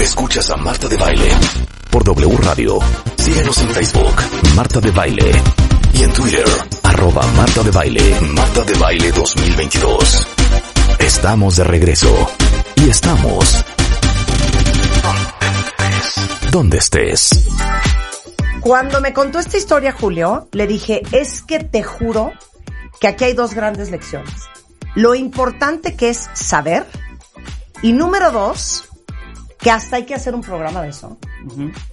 Escuchas a Marta de Baile por W Radio. Síguenos en Facebook, Marta de Baile. Y en Twitter, arroba Marta de Baile, Marta de Baile 2022. Estamos de regreso. Y estamos... Donde estés. Cuando me contó esta historia Julio, le dije, es que te juro que aquí hay dos grandes lecciones. Lo importante que es saber y número dos, que hasta hay que hacer un programa de eso.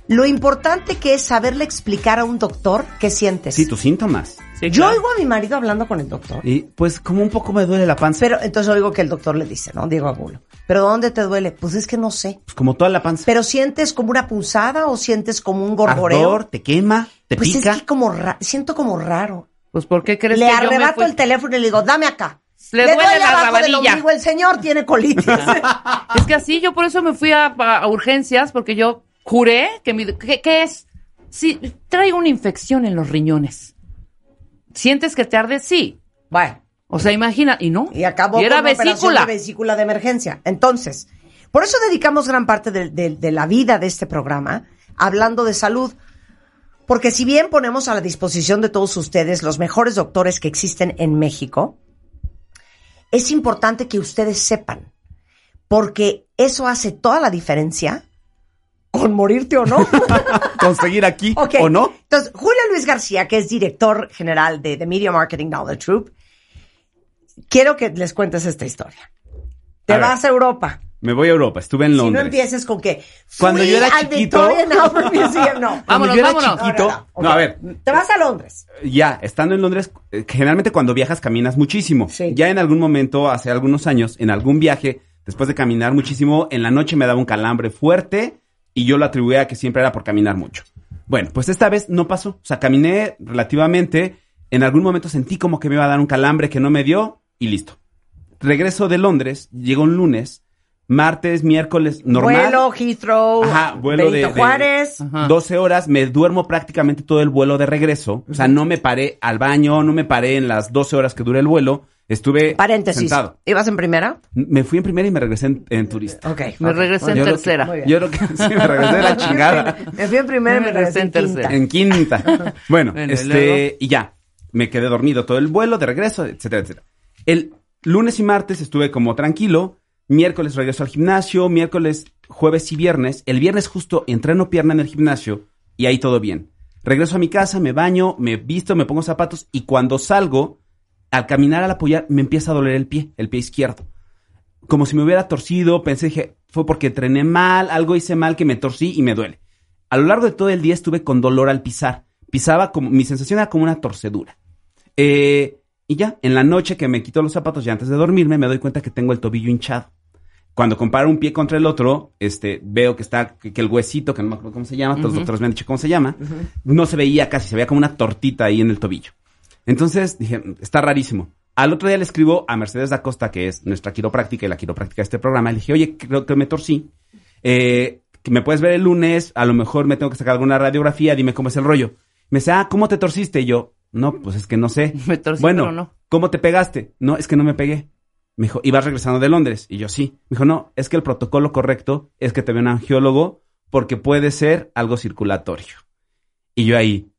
Lo importante que es saberle explicar a un doctor qué sientes. Sí, tus síntomas. Yo oigo a mi marido hablando con el doctor. Y pues como un poco me duele la panza. Pero entonces oigo que el doctor le dice, ¿no? Diego Abulo. ¿Pero dónde te duele? Pues es que no sé. Pues como toda la panza. ¿Pero sientes como una punzada o sientes como un gorgoreo? Ardor, te quema, te pues pica. es que como ra- siento como raro. Pues ¿por qué crees Le que yo me arrebato fui? el teléfono y le digo, dame acá. Le duele la abajo del el señor tiene colitis. Es que así, yo por eso me fui a, urgencias, porque yo juré que mi... ¿Qué, qué es? Sí, traigo una infección en los riñones. ¿Sientes que te arde? Sí. bueno, O sea, imagina, y no. y acabó Y era con una vesícula. de vesícula de emergencia. Entonces, por eso dedicamos gran parte de, de- de la vida de este programa hablando de salud. Porque si bien ponemos a la disposición de todos ustedes los mejores doctores que existen en México, es importante que ustedes sepan, porque eso hace toda la diferencia con morirte o no. Conseguir aquí o no. Entonces, Julio Luis García, que es director general de The Media Marketing Knowledge Group, quiero que les cuentes esta historia. Te A ver. vas a Europa. Me voy a Europa, estuve en Si no Londres. empieces con que Cuando yo era chiquito- Museum, no. Cuando Vámonos, yo era vámonos. chiquito, No, no, no, no, ok. a ver, Te vas a Londres. ya, estando en Londres, eh, generalmente cuando viajas caminas muchísimo. Sí. Ya en algún momento, hace algunos años, en algún viaje, después de caminar muchísimo, en la noche me daba un calambre fuerte y yo lo atribuía a que siempre era por caminar mucho. Bueno, pues esta vez no pasó. O sea, caminé relativamente, en algún momento sentí como que me iba a dar un calambre que no me dio y listo. Regreso de Londres, llegó un lunes, martes, miércoles, normal. Vuelo, Heathrow, Ajá, vuelo de- Juárez. Ajá. 12 horas, me duermo prácticamente todo el vuelo de regreso. O sea, no me paré al baño, no me paré en las 12 horas que dura el vuelo. Estuve Paréntesis. sentado. ¿Ibas en primera? Me fui en primera y me regresé en, en turista. Ok. Me regresé en Yo creo que- tercera. Yo creo que sí, me regresé de la chingada. Me fui en primera y me regresé en quinta. En quinta. Bueno, Bueno, ¿y este, y ya. Me quedé dormido todo el vuelo de regreso, etcétera, etcétera. El lunes y martes estuve como tranquilo. Miércoles regreso al gimnasio. Miércoles, jueves y viernes. El viernes justo entreno pierna en el gimnasio y ahí todo bien. Regreso a mi casa, me baño, me visto, me pongo zapatos y cuando salgo, al caminar, al apoyar, me empieza a doler el pie, el pie izquierdo. Como si me hubiera torcido, pensé, dije, fue porque entrené mal, algo hice mal que me torcí y me duele. A lo largo de todo el día estuve con dolor al pisar. Pisaba como, mi sensación era como una torcedura. Eh, y ya, en la noche que me quito los zapatos y antes de dormirme, me doy cuenta que tengo el tobillo hinchado. Cuando comparo un pie contra el otro, este, veo que está, que, que el huesito, que no me acuerdo cómo se llama, todos los doctores me han dicho cómo se llama, no se veía casi, se veía como una tortita ahí en el tobillo. Entonces dije, está rarísimo. Al otro día le escribo a Mercedes da Costa, que es nuestra quiropráctica y la quiropráctica de este programa. Le dije, oye, creo que me torcí. Eh, me puedes ver el lunes, a lo mejor me tengo que sacar alguna radiografía, dime cómo es el rollo. Me dice, ah, ¿cómo te torciste? Y yo, no, pues es que no sé. Me torcí, bueno, pero no. ¿cómo te pegaste? No, es que no me pegué. Me dijo, ¿ibas regresando de Londres? Y yo, sí. Me dijo, no, es que el protocolo correcto es que te vea un angiólogo porque puede ser algo circulatorio. Y yo ahí,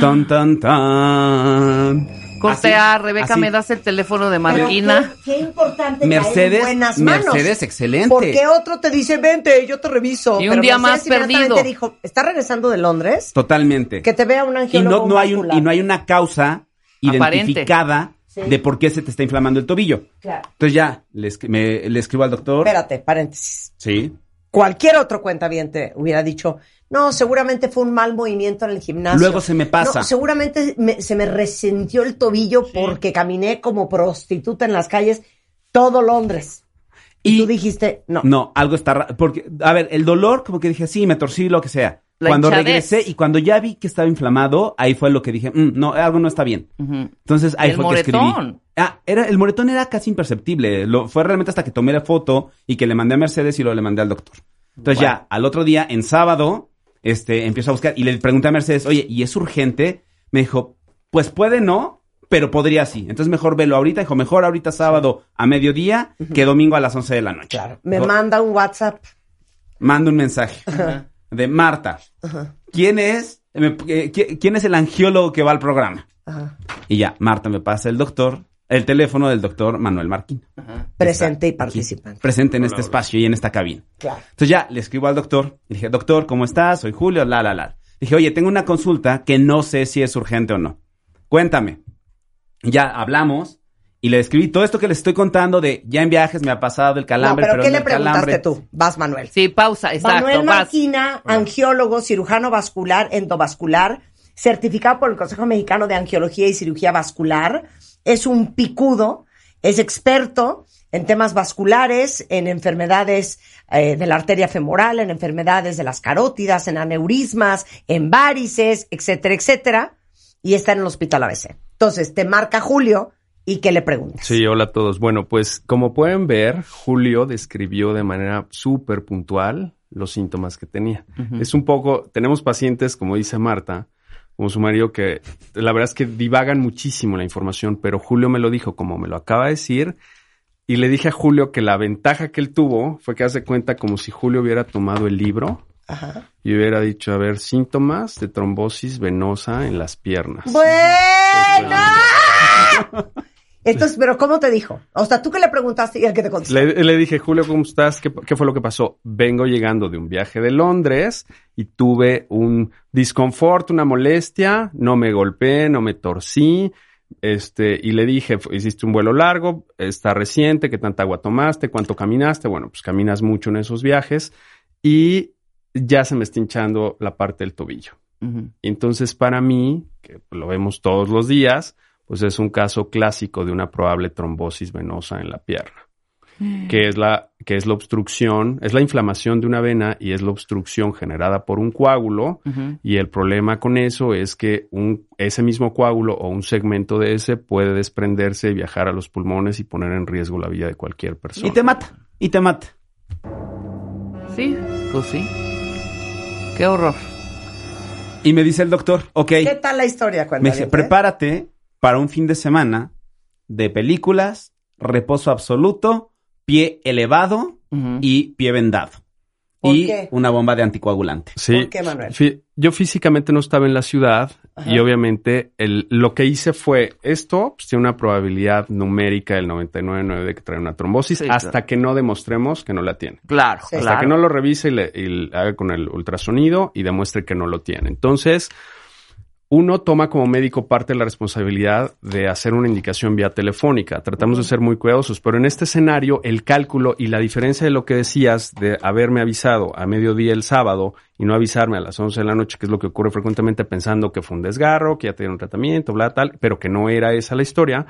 tan, tan, tan. Cortea, Así, Rebeca, así. me das el teléfono de Marquina. Qué, qué importante Mercedes, buenas manos. Mercedes, excelente. Porque otro te dice, vente, yo te reviso. Y un Pero día Mercedes más perdido. dijo, ¿está regresando de Londres? Totalmente. Que te vea un y angiólogo no, no hay un, y no hay una causa Aparente. identificada Sí. de por qué se te está inflamando el tobillo. Claro. Entonces ya, le, escri- me- le escribo al doctor. Espérate, paréntesis. Sí. Cualquier otro cuentaviente hubiera dicho, no, seguramente fue un mal movimiento en el gimnasio. Luego se me pasa. No, seguramente me- se me resintió el tobillo porque caminé como prostituta en las calles todo Londres. Y, Y- tú dijiste, no. No, algo está raro. Porque, a ver, el dolor, como que dije, sí, me torcí, lo que sea. La cuando hinchadez. regresé y cuando ya vi que estaba inflamado, ahí fue lo que dije, "Mm, no, algo no está bien. Entonces ahí El fue que escribí. Ah, era, el moretón era casi imperceptible. Lo, fue realmente hasta que tomé la foto y que le mandé a Mercedes y luego le mandé al doctor. Entonces ya, al otro día, en sábado, este, empiezo a buscar y le pregunté a Mercedes, oye, ¿y es urgente? Me dijo, pues puede no, pero podría sí. Entonces mejor velo ahorita. Dijo, mejor ahorita sábado a mediodía que domingo a las 11 de la noche. Claro. Me Dijo, manda un WhatsApp. manda un mensaje de Marta. ¿Quién es? me- eh, qui- ¿Quién es el angiólogo que va al programa? Ajá. Y ya, Marta me pasa el doctor, el teléfono del doctor Manuel Marquín. Presente y Aquí, participante. Presente en este espacio y en esta cabina. Claro. Entonces ya le escribo al doctor y dije, doctor, ¿cómo estás? Soy Julio, la, la, la. Dije, oye, tengo una consulta que no sé si es urgente o no. Cuéntame. Ya hablamos y le escribí todo esto que les estoy contando de ya en viajes me ha pasado el No, calambre. pero ¿qué le preguntaste calambre. tú? Vas, Manuel. Sí, pausa, exacto. Manuel vas. Marquina, angiólogo, cirujano vascular, endovascular, certificado por el Consejo Mexicano de Angiología y Cirugía Vascular. Es un picudo, es experto en temas vasculares, en enfermedades eh, de la arteria femoral, en enfermedades de las carótidas, en aneurismas, en varices, etcétera, etcétera. Y está en el hospital ABC. Entonces, te marca Julio y ¿qué le preguntas? Sí, hola a todos. Bueno, pues como pueden ver, Julio describió de manera súper puntual los síntomas que tenía. Es un poco, tenemos pacientes, como dice Marta, como su marido, que la verdad es que divagan muchísimo la información, pero Julio me lo dijo como me lo acaba de decir. Y le dije a Julio que la ventaja que él tuvo fue que hace cuenta como si Julio hubiera tomado el libro Ajá. y hubiera dicho, a ver, síntomas de trombosis venosa en las piernas. Bueno. Entonces, pero ¿cómo te dijo? O sea, tú que le preguntaste y el que te contestó. Le, le dije, Julio, ¿cómo estás? ¿Qué, qué fue lo que pasó? Vengo llegando de un viaje de Londres y tuve un disconfort, una molestia, no me golpeé, no me torcí. Este, y le dije, "Fu- hiciste un vuelo largo, está reciente, ¿qué tanta agua tomaste? ¿Cuánto caminaste? Bueno, pues caminas mucho en esos viajes y ya se me está hinchando la parte del tobillo. Ujú. Entonces, para mí, que lo vemos todos los días, pues es un caso clásico de una probable trombosis venosa en la pierna, que es la, que es la obstrucción, es la inflamación de una vena y es la obstrucción generada por un coágulo. Y el problema con eso es que un, ese mismo coágulo o un segmento de ese puede desprenderse, viajar a los pulmones y poner en riesgo la vida de cualquier persona. Y te mata, y te mata. Sí, pues sí. Qué horror. Y me dice el doctor, ok, ¿Qué tal la historia? me Cuéntame. dice, prepárate para un fin de semana de películas, reposo absoluto, pie elevado y pie vendado. ¿Por y qué? una bomba de anticoagulante. Sí. ¿Por qué, Manuel? Fí- Yo físicamente no estaba en la ciudad Ajá. y obviamente el, lo que hice fue esto pues, tiene una probabilidad numérica del 99.9 de que trae una trombosis Sí, hasta claro. que no demostremos que no la tiene. Claro, Sí. Hasta claro. que no lo revise y, le, y le haga con el ultrasonido y demuestre que no lo tiene. Entonces, uno toma como médico parte de la responsabilidad de hacer una indicación vía telefónica. Tratamos de ser muy cuidadosos, pero en este escenario el cálculo y la diferencia de lo que decías de haberme avisado a mediodía el sábado y no avisarme a las 11 de la noche, que es lo que ocurre frecuentemente pensando que fue un desgarro, que ya tenía un tratamiento, bla, tal, pero que no era esa la historia.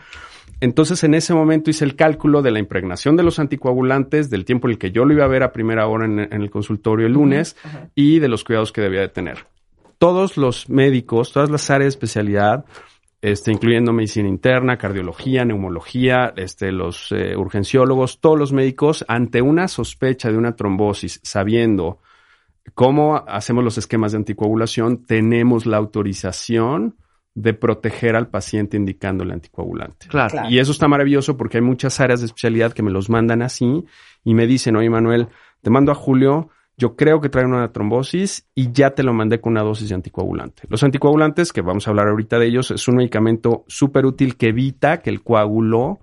Entonces, en ese momento hice el cálculo de la impregnación de los anticoagulantes, del tiempo en el que yo lo iba a ver a primera hora en, en el consultorio el lunes y de los cuidados que debía de tener. Todos los médicos, todas las áreas de especialidad, este, incluyendo medicina interna, cardiología, neumología, este, los eh, urgenciólogos, todos los médicos, ante una sospecha de una trombosis, sabiendo cómo hacemos los esquemas de anticoagulación, tenemos la autorización de proteger al paciente indicándole anticoagulante. Claro. Claro. Y eso está maravilloso porque hay muchas áreas de especialidad que me los mandan así y me dicen, oye Manuel, te mando a Julio, yo creo que trae una trombosis y ya te lo mandé con una dosis de anticoagulante. Los anticoagulantes, que vamos a hablar ahorita de ellos, es un medicamento súper útil que evita que el coágulo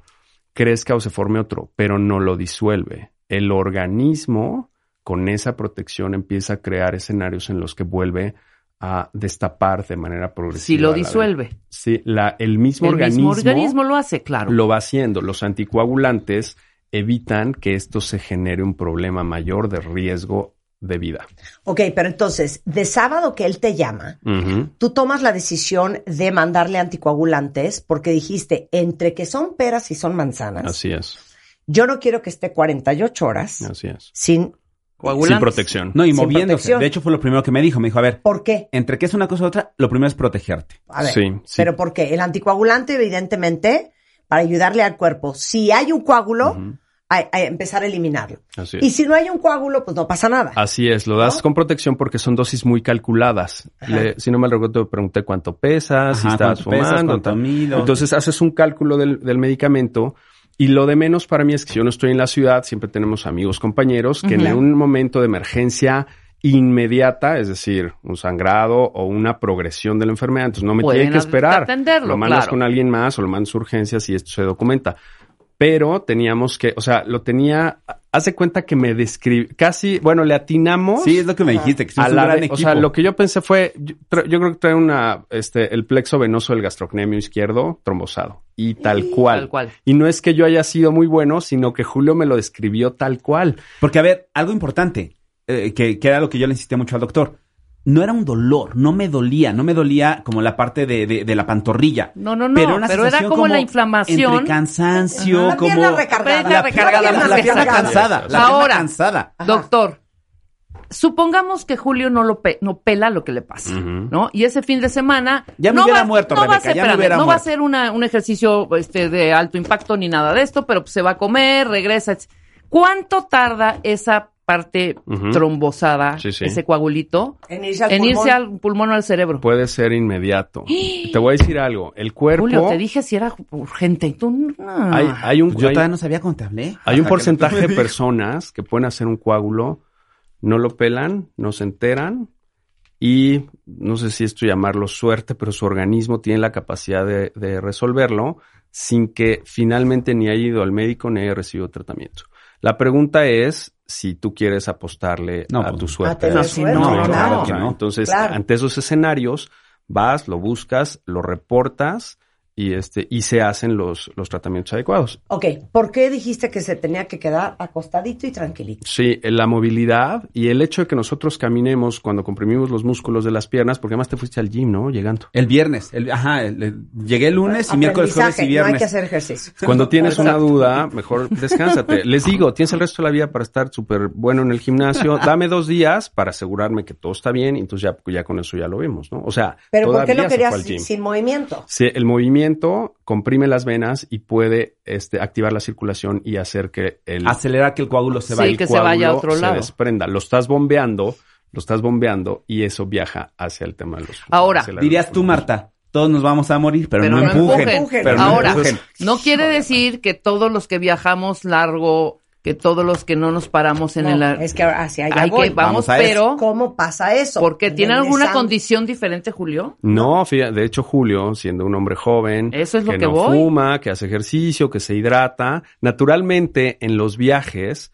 crezca o se forme otro, pero no lo disuelve. El organismo con esa protección empieza a crear escenarios en los que vuelve a destapar de manera progresiva. Si lo la disuelve. Sí, la, el mismo El organismo, mismo organismo lo hace, claro. lo va haciendo. Los anticoagulantes evitan que esto se genere un problema mayor de riesgo de vida. Ok, pero entonces, de sábado que él te llama, tú tomas la decisión de mandarle anticoagulantes porque dijiste, entre que son peras y son manzanas, Así es. Yo no quiero que esté 48 horas Así es. sin... Coagulantes. Sin protección. No, y Sin moviéndose. protección. De hecho, fue lo primero que me dijo. Me dijo, a ver, ¿Por qué? entre que es una cosa u otra, lo primero es protegerte. A ver, Sí, sí. pero ¿por qué? El anticoagulante, evidentemente, para ayudarle al cuerpo. Si hay un coágulo, a, a empezar a eliminarlo. Así Y es. si no hay un coágulo, pues no pasa nada. Así es, lo das ¿No? con protección porque son dosis muy calculadas. Le- si no me recuerdo, te pregunté cuánto pesas, si pesas, fumando. cuánto tal. mido. Entonces haces un cálculo del, del medicamento y lo de menos para mí es que si yo no estoy en la ciudad, siempre tenemos amigos, compañeros, que en un momento de emergencia inmediata, es decir, un sangrado o una progresión de la enfermedad, entonces no me tienen que esperar. atenderlo, lo mandas claro. con alguien más o lo mandas a urgencias y esto se documenta. Pero teníamos que, o sea, lo tenía, hace cuenta que me describe, casi, bueno, le atinamos Sí, es lo que me dijiste, que a un la gran de- equipo. o sea, lo que yo pensé fue, yo creo que trae una, este, el plexo venoso del gastrocnemio izquierdo trombosado. Y tal cual. Tal cual. Y no es que yo haya sido muy bueno, sino que Julio me lo describió tal cual. Porque, a ver, algo importante, eh, que, que era lo que yo le insistí mucho al doctor. No era un dolor, no me dolía, no me dolía como la parte de, de, de la pantorrilla. No, no, no, Pero, una pero era como la inflamación. Entre cansancio, La como... pierna recargada. Pierna recargada, la, más la pierna recargada. cansada, la Ahora. pierna cansada. Ajá. Doctor, supongamos que Julio no lo pe- no pela lo que le pasa. ¿no? Y ese fin de semana Ya me no hubiera va, muerto, no va a Rebeca, ser, ya me espérame, hubiera no va a ser una- un ejercicio este, de alto impacto ni nada de esto, pero se va a comer, regresa. ¿Cuánto tarda esa parte Ujú. trombosada, Sí, sí. ese coagulito, En irse al en pulmón. irse al pulmón o al cerebro? Puede ser inmediato. Te voy a decir algo. El cuerpo. Julio, te dije si era urgente y tú no. hay, hay un, Pues yo hay- todavía no sabía cómo te hablé. hay un porcentaje de personas que pueden hacer un coágulo, no lo pelan, no se enteran y no sé si esto llamarlo suerte, pero su organismo tiene la capacidad de, de resolverlo sin que finalmente ni haya ido al médico ni haya recibido tratamiento. La pregunta es si tú quieres apostarle No, a pues, tu a suerte. No, suerte, no, claro. claro que no. Entonces, Claro. ante esos escenarios, vas, lo buscas, lo reportas y este y se hacen los, los tratamientos adecuados. Ok, ¿por qué dijiste que se tenía que quedar acostadito y tranquilito? Sí, la movilidad y el hecho de que nosotros caminemos cuando comprimimos los músculos de las piernas, porque además te fuiste al gym, ¿no? Llegando. El viernes, el- ajá, el- el- llegué el lunes y miércoles, jueves y Aprendizaje, No hay viernes. que hacer ejercicio. Cuando tienes una duda, mejor descánsate. Les digo, tienes el resto de la vida para estar súper bueno en el gimnasio. Dame dos días para asegurarme que todo está bien y entonces ya, ya con eso ya lo vemos, ¿no? O sea, Pero ¿por qué lo querías sin, sin movimiento? Sí, el movimiento comprime las venas y puede este, activar la circulación y hacer que el, Acelerar que el coágulo se Sí, vaya. que se vaya a coágulo otro se lado. desprenda. Lo estás bombeando, lo estás bombeando y eso viaja hacia el tema de los Ahora, Dirías tú, Marta, todos nos vamos a morir, pero, pero no, no empujen. empujen. Pero no Ahora, empujen. no quiere decir que todos los que viajamos largo, que todos los que no nos paramos en No, el... es que ahora hacia allá Hay voy. que, vamos, Vamos a eso. pero... ¿Cómo pasa eso? Porque tiene alguna condición diferente, Julio. No, fíjate, de hecho Julio, siendo un hombre joven, Eso es lo que no voy. fuma, que hace ejercicio, que se hidrata, naturalmente en los viajes,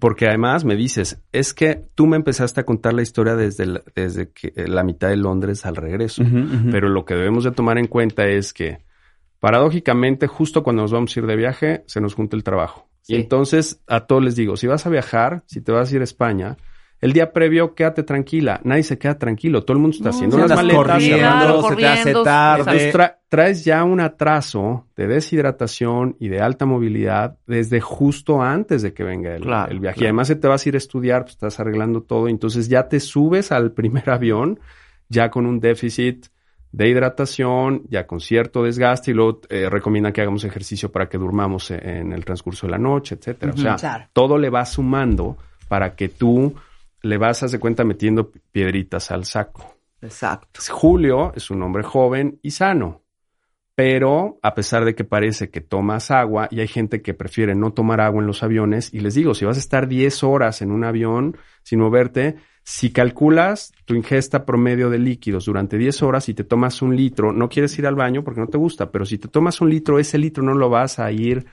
porque además me dices, es que tú me empezaste a contar la historia desde la, desde que, eh, la mitad de Londres al regreso, pero lo que debemos de tomar en cuenta es que paradójicamente justo cuando nos vamos a ir de viaje se nos junta el trabajo. Sí. Y entonces a todos les digo, si vas a viajar, si te vas a ir a España, el día previo quédate tranquila, nadie se queda tranquilo, todo el mundo está haciendo las maletas, cerrando corriendo, se te hace corriendo, tarde. tra- traes ya un atraso de deshidratación y de alta movilidad desde justo antes de que venga el, Claro, el viaje. Y además se te vas a ir a estudiar, pues estás arreglando todo, entonces ya te subes al primer avión ya con un déficit de hidratación, ya con cierto desgaste y luego eh, recomienda que hagamos ejercicio para que durmamos e- en el transcurso de la noche, etcétera. o sea, claro. todo le va sumando para que tú le vas, haz de cuenta, metiendo piedritas al saco. Exacto. Julio es un hombre joven y sano, pero a pesar de que parece que tomas agua y hay gente que prefiere no tomar agua en los aviones, y les digo, si vas a estar 10 horas en un avión sin moverte, si calculas tu ingesta promedio de líquidos durante 10 horas y te tomas un litro, no quieres ir al baño porque no te gusta, pero si te tomas un litro, ese litro no lo vas a ir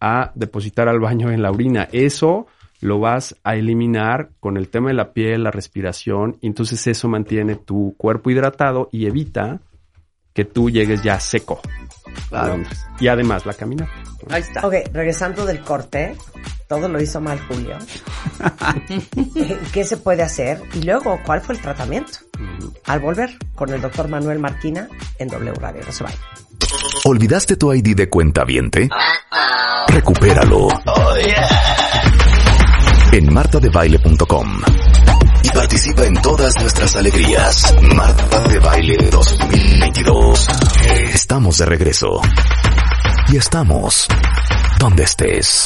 a depositar al baño en la orina. Eso lo vas a eliminar con el tema de la piel, la respiración, y entonces eso mantiene tu cuerpo hidratado y evita que tú llegues ya seco. Y además la caminata. Ahí está. Ok, regresando del corte, todo lo hizo mal Julio. ¿Qué se puede hacer? Y luego, ¿cuál fue el tratamiento? Al volver con el doctor Manuel Marquina en W Radio. No se vayan. ¿Olvidaste tu ID de cuenta viente? Recupéralo. En martadebaile.com. Participa en todas nuestras alegrías. Marta de Baile 2022. Estamos de regreso. Y estamos donde estés.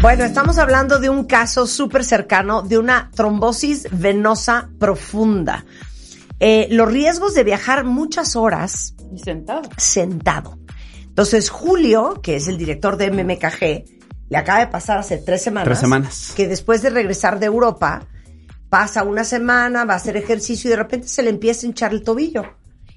Bueno, estamos hablando de un caso súper cercano de una trombosis venosa profunda. Eh, los riesgos de viajar muchas horas Y sentado. sentado. Entonces, Julio, que es el director de MMKG, le acaba de pasar hace tres semanas. Tres semanas. Que después de regresar de Europa, pasa una semana, va a hacer ejercicio y de repente se le empieza a hinchar el tobillo.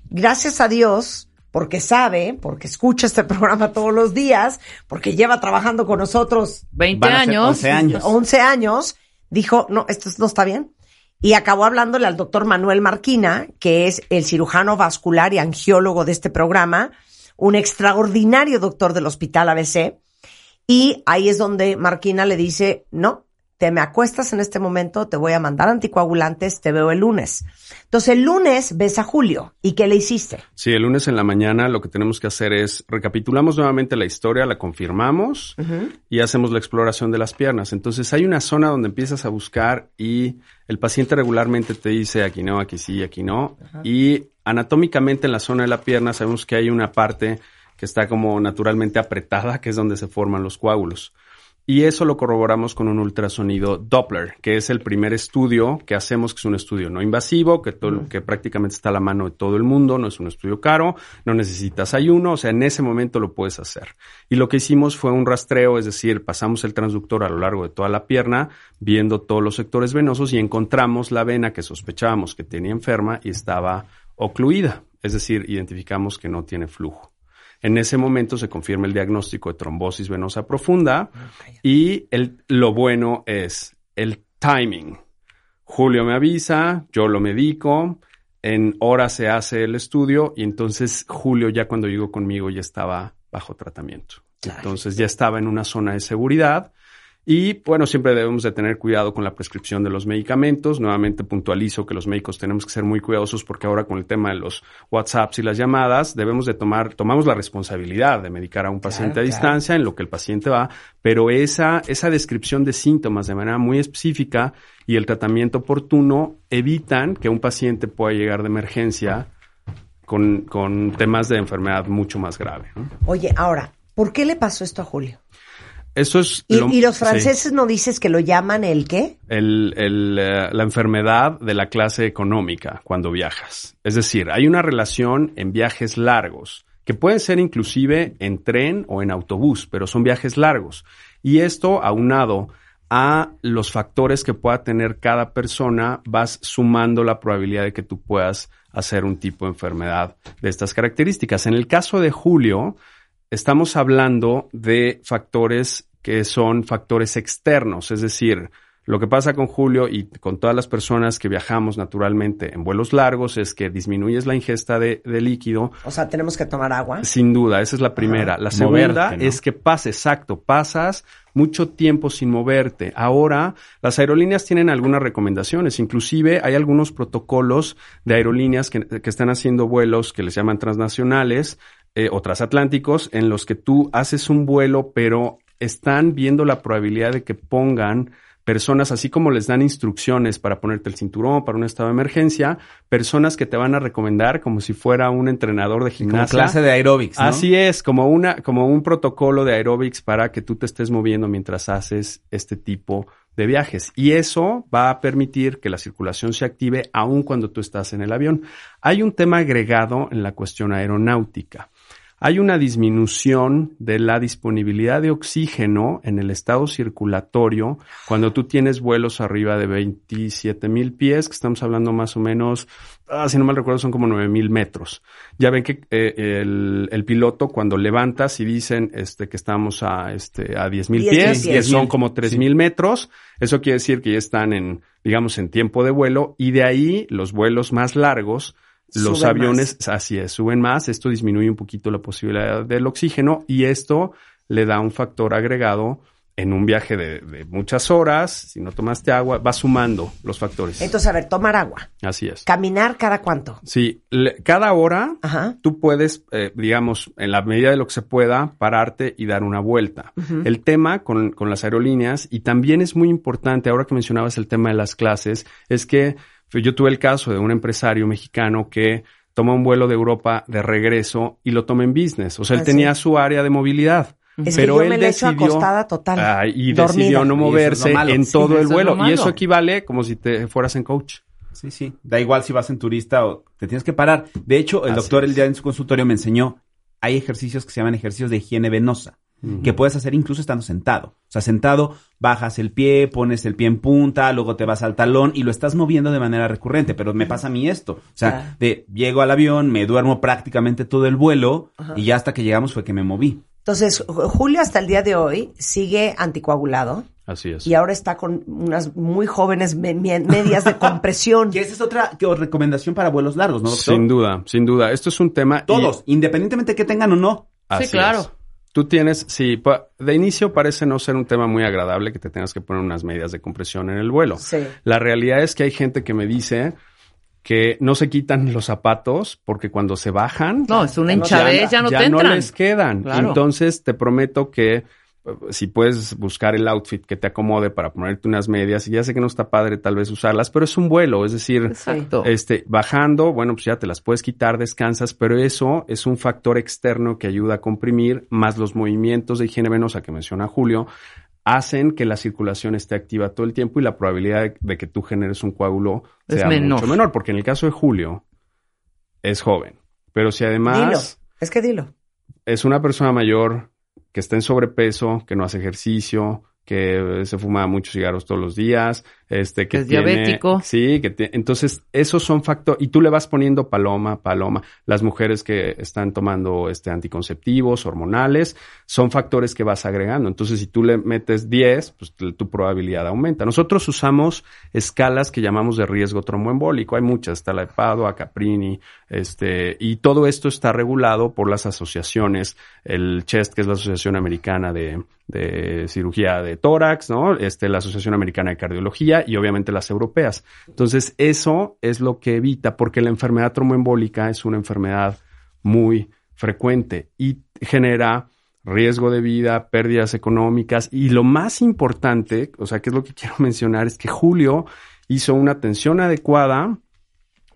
Gracias a Dios, porque sabe, porque escucha este programa todos los días, porque lleva trabajando con nosotros 20 Van a ser años. 11 años. 11 años, dijo, no, esto no está bien. Y acabó hablándole al doctor Manuel Marquina, que es el cirujano vascular y angiólogo de este programa, un extraordinario doctor del Hospital ABC. Y ahí es donde Marquina le dice, no, te me acuestas en este momento, te voy a mandar anticoagulantes, te veo el lunes. Entonces el lunes ves a Julio. ¿Y qué le hiciste? Sí, el lunes en la mañana lo que tenemos que hacer es recapitulamos nuevamente la historia, la confirmamos y hacemos la exploración de las piernas. Entonces hay una zona donde empiezas a buscar y el paciente regularmente te dice aquí no, aquí sí, aquí no. Y anatómicamente en la zona de la pierna sabemos que hay una parte que está como naturalmente apretada, que es donde se forman los coágulos. Y eso lo corroboramos con un ultrasonido Doppler, que es el primer estudio que hacemos, que es un estudio no invasivo, que, todo, que prácticamente está a la mano de todo el mundo, no es un estudio caro, no necesitas ayuno, o sea, en ese momento lo puedes hacer. Y lo que hicimos fue un rastreo, es decir, pasamos el transductor a lo largo de toda la pierna, viendo todos los sectores venosos y encontramos la vena que sospechábamos que tenía enferma y estaba ocluida, es decir, identificamos que no tiene flujo. En ese momento se confirma el diagnóstico de trombosis venosa profunda y el, lo bueno es el timing. Julio me avisa, yo lo medico, en horas se hace el estudio y entonces Julio ya cuando llegó conmigo ya estaba bajo tratamiento. Entonces ya estaba en una zona de seguridad y bueno, siempre debemos de tener cuidado con la prescripción de los medicamentos. Nuevamente puntualizo que los médicos tenemos que ser muy cuidadosos porque ahora con el tema de los WhatsApps y las llamadas debemos de tomar, tomamos la responsabilidad de medicar a un paciente Claro, a distancia en lo que el paciente va, pero esa, esa descripción de síntomas de manera muy específica y el tratamiento oportuno evitan que un paciente pueda llegar de emergencia con, con temas de enfermedad mucho más grave. ¿no? Oye, ahora, ¿por qué le pasó esto a Julio? Eso es Y, lo- y los sí. franceses no dices que lo llaman el qué? el, el, eh, la enfermedad de la clase económica cuando viajas. Es decir, hay una relación en viajes largos, que pueden ser inclusive en tren o en autobús, pero son viajes largos. Y esto aunado a los factores que pueda tener cada persona, vas sumando la probabilidad de que tú puedas hacer un tipo de enfermedad de estas características. En el caso de Julio, estamos hablando de factores que son factores externos, es decir, lo que pasa con Julio y con todas las personas que viajamos naturalmente en vuelos largos es que disminuyes la ingesta de, de líquido, O sea, tenemos que tomar agua. sin duda, esa es la primera. La segunda Moverte, ¿no? es que pasa, exacto, pasas mucho tiempo sin moverte. Ahora, las aerolíneas tienen algunas recomendaciones, inclusive hay algunos protocolos de aerolíneas que, que están haciendo vuelos que les llaman transnacionales eh, o transatlánticos, en los que tú haces un vuelo, pero están viendo la probabilidad de que pongan personas, así como les dan instrucciones para ponerte el cinturón, para un estado de emergencia, personas que te van a recomendar como si fuera un entrenador de Como gimnasia. clase de aeróbics, ¿no? Así es, como una, como un protocolo de aeróbics para que tú te estés moviendo mientras haces este tipo de viajes. Y eso va a permitir que la circulación se active aun cuando tú estás en el avión. Hay un tema agregado en la cuestión aeronáutica. Hay una disminución de la disponibilidad de oxígeno en el estado circulatorio cuando tú tienes vuelos arriba de 27 mil pies, que estamos hablando más o menos, ah, si no mal recuerdo, son como 9 mil metros. Ya ven que eh, el, el piloto cuando levantas y dicen este, que estamos a, este, a 10 mil 10,000 pies, que son como 3 mil metros, eso quiere decir que ya están en, digamos, en tiempo de vuelo y de ahí los vuelos más largos los Suben aviones, así es, suben más, esto disminuye un poquito la posibilidad del oxígeno y esto le da un factor agregado en un viaje de, de muchas horas, si no tomaste agua, vas sumando los factores. Entonces, a ver, tomar agua. Así es. Caminar cada cuánto. Sí, le- cada hora Ajá. tú puedes, eh, digamos, en la medida de lo que se pueda, pararte y dar una vuelta. El tema con, con las aerolíneas, y también es muy importante, ahora que mencionabas el tema de las clases, es que yo tuve el caso de un empresario mexicano que toma un vuelo de Europa de regreso y lo toma en business. O sea, él Ah, tenía sí. su área de movilidad. Es que pero yo él me decidió, acostada total, Ah, y dormida. decidió no es moverse en Sí, todo el vuelo. Y eso equivale como si te fueras en coach. Sí, sí. Da igual si vas en turista o te tienes que parar. De hecho, el Así doctor el día en su consultorio me enseñó, hay ejercicios que se llaman ejercicios de higiene venosa, que puedes hacer incluso estando sentado. O sea, sentado, bajas el pie, pones el pie en punta, luego te vas al talón y lo estás moviendo de manera recurrente. Pero me pasa a mí esto. O sea, de llego al avión, me duermo prácticamente todo el vuelo y ya hasta que llegamos fue que me moví. Entonces, Ju- Julio hasta el día de hoy sigue anticoagulado Así es. y ahora está con unas muy jóvenes me- me- medias de compresión. Que esa es otra que- recomendación para vuelos largos, ¿no, doctor? Sin duda, sin duda. Esto es un tema. y- Todos, independientemente de que tengan o no. Así Sí, claro. es. Tú tienes, sí, pa- de inicio parece no ser un tema muy agradable que te tengas que poner unas medidas de compresión en el vuelo. Sí. La realidad es que hay gente que me dice que no se quitan los zapatos porque cuando se bajan No, es una Ya no te hinchadez, ya no te entran. les quedan. Claro. Entonces te prometo que si puedes buscar el outfit que te acomode para ponerte unas medias, y ya sé que no está padre tal vez usarlas, pero es un vuelo, es decir, Exacto. este, bajando, bueno, pues ya te las puedes quitar, descansas, pero eso es un factor externo que ayuda a comprimir, más los movimientos de higiene venosa que menciona Julio, hacen que la circulación esté activa todo el tiempo y la probabilidad de, de que tú generes un coágulo Es sea menor. mucho menor, porque en el caso de Julio es joven, pero si además Dilo. Es que dilo. es una persona mayor que está en sobrepeso, que no hace ejercicio, que eh, se fuma muchos cigarros todos los días, este, que es tiene- diabético. Sí, que tie- entonces esos son factores y tú le vas poniendo paloma, paloma. Las mujeres que están tomando este anticonceptivos, hormonales, son factores que vas agregando. Entonces si tú le metes 10, pues tu, probabilidad aumenta. Nosotros usamos escalas que llamamos de riesgo tromboembólico. Hay muchas, está la de Padua, Caprini, este, y todo esto está regulado por las asociaciones, el CHEST, que es la Asociación Americana de, de Cirugía de Tórax, ¿no? Este, la Asociación Americana de Cardiología y obviamente las europeas. Entonces, eso es lo que evita, porque la enfermedad tromboembólica es una enfermedad muy frecuente y genera riesgo de vida, pérdidas económicas y lo más importante, o sea, que es lo que quiero mencionar, es que Julio hizo una atención adecuada,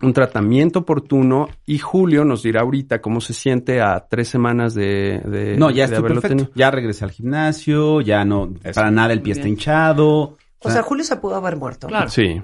un tratamiento oportuno y Julio nos dirá ahorita cómo se siente a tres semanas de, de No, ya de estoy perfecto. tenido. Ya regresé al gimnasio, ya no, Eso. para nada el pie está hinchado. O sea, Julio se pudo haber muerto. Claro. Sí,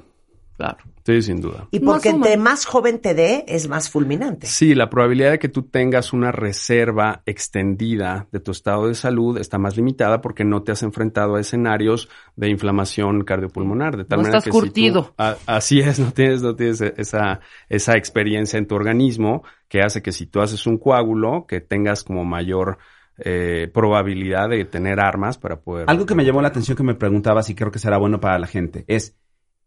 Claro. sí, sin duda. Y porque entre más joven te dé, es más fulminante. Sí, la probabilidad de que tú tengas una reserva extendida de tu estado de salud está más limitada porque no te has enfrentado a escenarios de inflamación cardiopulmonar. De tal No manera estás que si tú- curtido. a- así es, no tienes, no tienes esa, esa experiencia en tu organismo que hace que si tú haces un coágulo, que tengas como mayor eh, probabilidad de tener armas para poder. Algo que me llamó la atención que me preguntabas y creo que será bueno para la gente es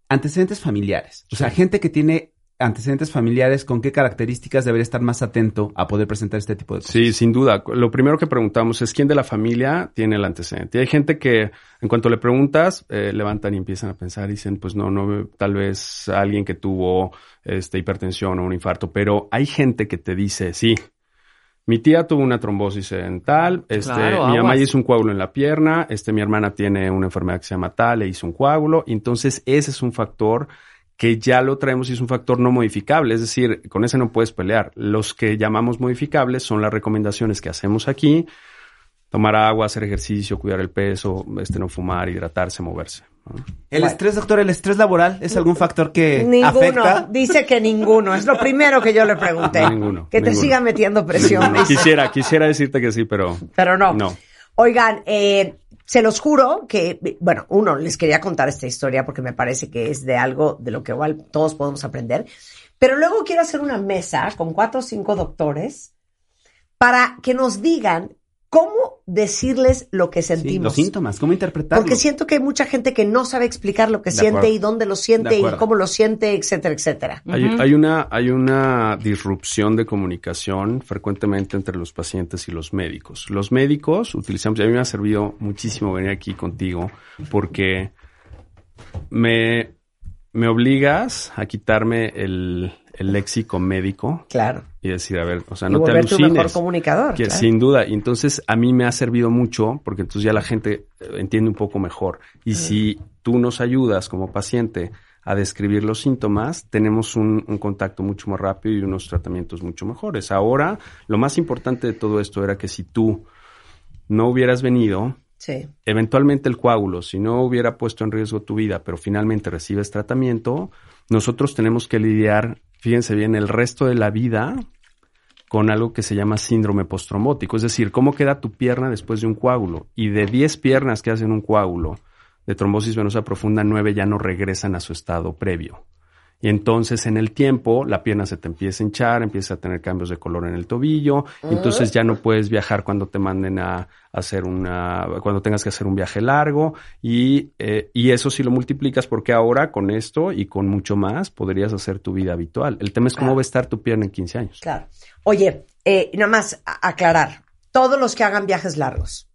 antecedentes familiares. O sea, gente que tiene antecedentes familiares, ¿con qué características debería estar más atento a poder presentar este tipo de cosas? Sí, sin duda. Lo primero que preguntamos es quién de la familia tiene el antecedente. Y hay gente que, en cuanto le preguntas, eh, levantan y empiezan a pensar y dicen, pues no, no, tal vez alguien que tuvo este, hipertensión o un infarto. Pero hay gente que te dice, sí, mi tía tuvo una trombosis en tal, este, Claro, mi mamá hizo un coágulo en la pierna, este, mi hermana tiene una enfermedad que se llama tal, le hizo un coágulo. Entonces ese es un factor que ya lo traemos y es un factor no modificable, es decir, con ese no puedes pelear. Los que llamamos modificables son las recomendaciones que hacemos aquí, tomar agua, hacer ejercicio, cuidar el peso, este, no fumar, hidratarse, moverse. ¿No? El Bueno. estrés, doctor, el estrés laboral es algún factor que Ninguno. afecta. Dice que ninguno. Es lo primero que yo le pregunté. Ninguno, Que te ninguno. siga metiendo presión. dice. Quisiera, quisiera decirte que sí, pero Pero no. no. Oigan, eh, se los juro que, bueno, uno, les quería contar esta historia porque me parece que es de algo de lo que igual todos podemos aprender. Pero luego quiero hacer una mesa con cuatro o cinco doctores para que nos digan cómo decirles lo que Sí, sentimos. los síntomas, cómo interpretarlo. Porque siento que hay mucha gente que no sabe explicar lo que De siente acuerdo. y dónde lo siente y cómo lo siente, etcétera, etcétera. Hay, hay una, hay una disrupción de comunicación frecuentemente entre los pacientes y los médicos. Los médicos utilizamos, y a mí me ha servido muchísimo venir aquí contigo porque me, me obligas a quitarme el, el léxico médico Claro. y decir, a ver, o sea, y no te volverte un mejor alucines. comunicador. Que claro. Sin duda. Y entonces a mí me ha servido mucho porque entonces ya la gente eh, entiende un poco mejor. Y si tú nos ayudas como paciente a describir los síntomas, tenemos un, un contacto mucho más rápido y unos tratamientos mucho mejores. Ahora, lo más importante de todo esto era que si tú no hubieras venido, Eventualmente el coágulo, si no hubiera puesto en riesgo tu vida, pero finalmente recibes tratamiento, nosotros tenemos que lidiar, fíjense bien, el resto de la vida con algo que se llama síndrome postraumático, es decir, cómo queda tu pierna después de un coágulo. Y de 10 piernas que hacen un coágulo de trombosis venosa profunda, 9 ya no regresan a su estado previo. Y entonces en el tiempo la pierna se te empieza a hinchar, empieza a tener cambios de color en el tobillo, y entonces ya no puedes viajar cuando te manden a hacer una, cuando tengas que hacer un viaje largo, y, eh, y eso si lo multiplicas, porque ahora con esto y con mucho más podrías hacer tu vida habitual. El tema es cómo Claro. va a estar tu pierna en 15 años. Claro. Oye, eh, nada más aclarar. Todos los que hagan viajes largos,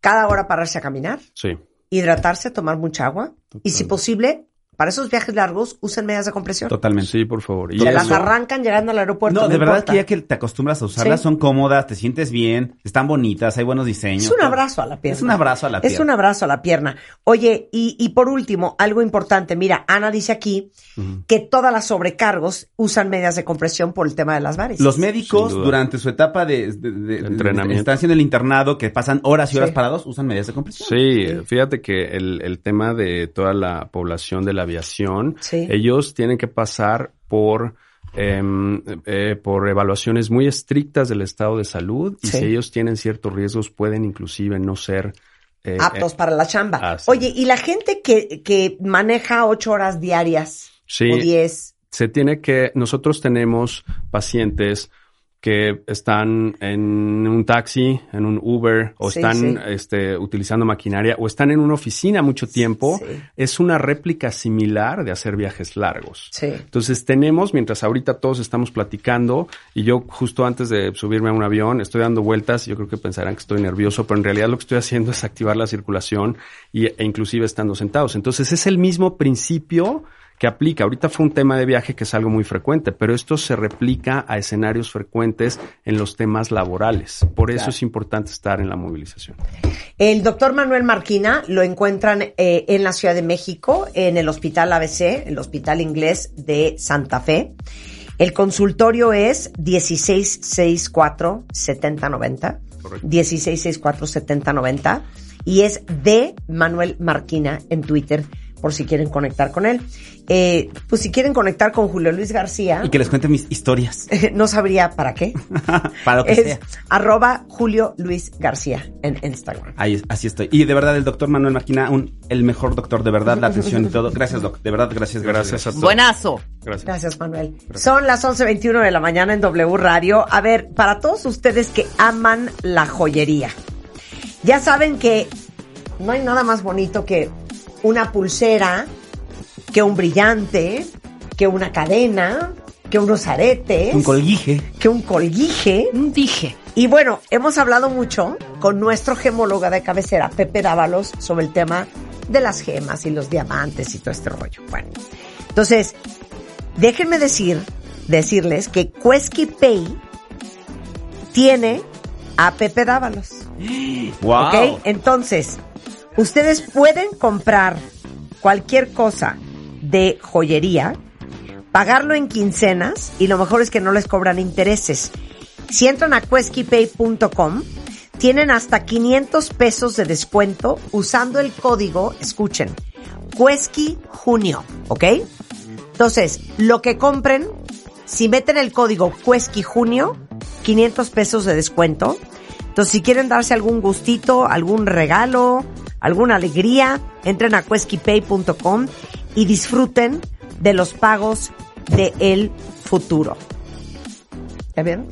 cada hora pararse a caminar, Sí. hidratarse, tomar mucha agua y si posible, para esos viajes largos, usen medias de compresión. Totalmente. Sí, por favor. Y Se las eso- arrancan llegando al aeropuerto. No, de verdad importa. que ya que te acostumbras a usarlas, Sí. son cómodas, te sientes bien, están bonitas, hay buenos diseños. Es un todo. abrazo a la pierna. Es un abrazo a la Es pierna. un abrazo a la pierna. Oye, y, y por último, algo importante. Mira, Ana dice aquí que todas las sobrecargos usan medias de compresión por el tema de las varices. Los médicos, Sin duda. durante su etapa de, de- de- de- Entrenamiento. estancia en el internado, que pasan horas y horas Sí. parados, usan medidas de compresión. Sí, fíjate que el, el tema de toda la población de la aviación, Sí. ellos tienen que pasar por em, eh, por evaluaciones muy estrictas del estado de salud y Sí. si ellos tienen ciertos riesgos pueden inclusive no ser eh, aptos eh, para la chamba. ah, sí. Oye, y la gente que, que maneja ocho horas diarias sí, o diez, se tiene que, nosotros tenemos pacientes que están en un taxi, en un Uber, o Sí, están sí. Este, utilizando maquinaria, o están en una oficina mucho tiempo, Sí. es una réplica similar de hacer viajes largos. Sí. Entonces tenemos, mientras ahorita todos estamos platicando, y yo justo antes de subirme a un avión estoy dando vueltas, yo creo que pensarán que estoy nervioso, pero en realidad lo que estoy haciendo es activar la circulación y, e inclusive estando sentados. Entonces es el mismo principio que aplica. Ahorita fue un tema de viaje que es algo muy frecuente, pero esto se replica a escenarios frecuentes en los temas laborales. Por eso es importante estar en la movilización. El doctor Manuel Marquina lo encuentran eh, en la Ciudad de México, en el Hospital ABC, el Hospital Inglés de Santa Fe. El consultorio es 1664-7090. Correcto. 1664-7090. Y es de Manuel Marquina en Twitter, por si quieren conectar con él. Eh, pues si quieren conectar con Julio Luis García, Y que les cuente mis historias. no sabría para qué. Para lo que es sea. arroba Julio Luis García en Instagram. Ahí, así estoy. Y de verdad, el doctor Manuel Maquina, un, el mejor doctor, de verdad, la atención y todo. Gracias, doc. De verdad, gracias, gracias. Gracias a todos. Buenazo. Gracias. Gracias, Manuel. Son las 11.21 de la mañana en W Radio. A ver, para todos ustedes que aman la joyería, ya saben que no hay nada más bonito que una pulsera, que un brillante, que una cadena, que unos aretes, Un colguije. que un colguije. Dije. Y bueno, hemos hablado mucho con nuestro gemóloga de cabecera, Pepe Dávalos, sobre el tema de las gemas y los diamantes y todo este rollo. Bueno, entonces, déjenme decir, decirles que Quesky Pay tiene a Pepe Dávalos. Wow. ¿Ok? Entonces, ustedes pueden comprar cualquier cosa de joyería, pagarlo en quincenas y lo mejor es que no les cobran intereses. Si entran a queskypay.com, tienen hasta 500 pesos de descuento usando el código, escuchen, Quesky Junio, ¿ok? Entonces, lo que compren, si meten el código Quesky Junio, 500 pesos de descuento. Entonces, si quieren darse algún gustito, algún regalo, alguna alegría, entren a queskypay.com y disfruten de los pagos de el futuro. ¿Ya vieron?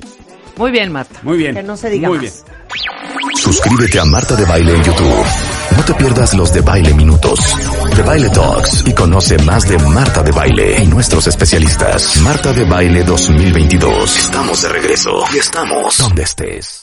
Muy bien, Marta. Muy bien. Que no se diga Muy más. bien. Suscríbete a Marta de Baile en YouTube. No te pierdas los de Baile Minutos, de Baile Talks y conoce más de Marta de Baile y nuestros especialistas. Marta de Baile 2022. Estamos de regreso y estamos donde estés.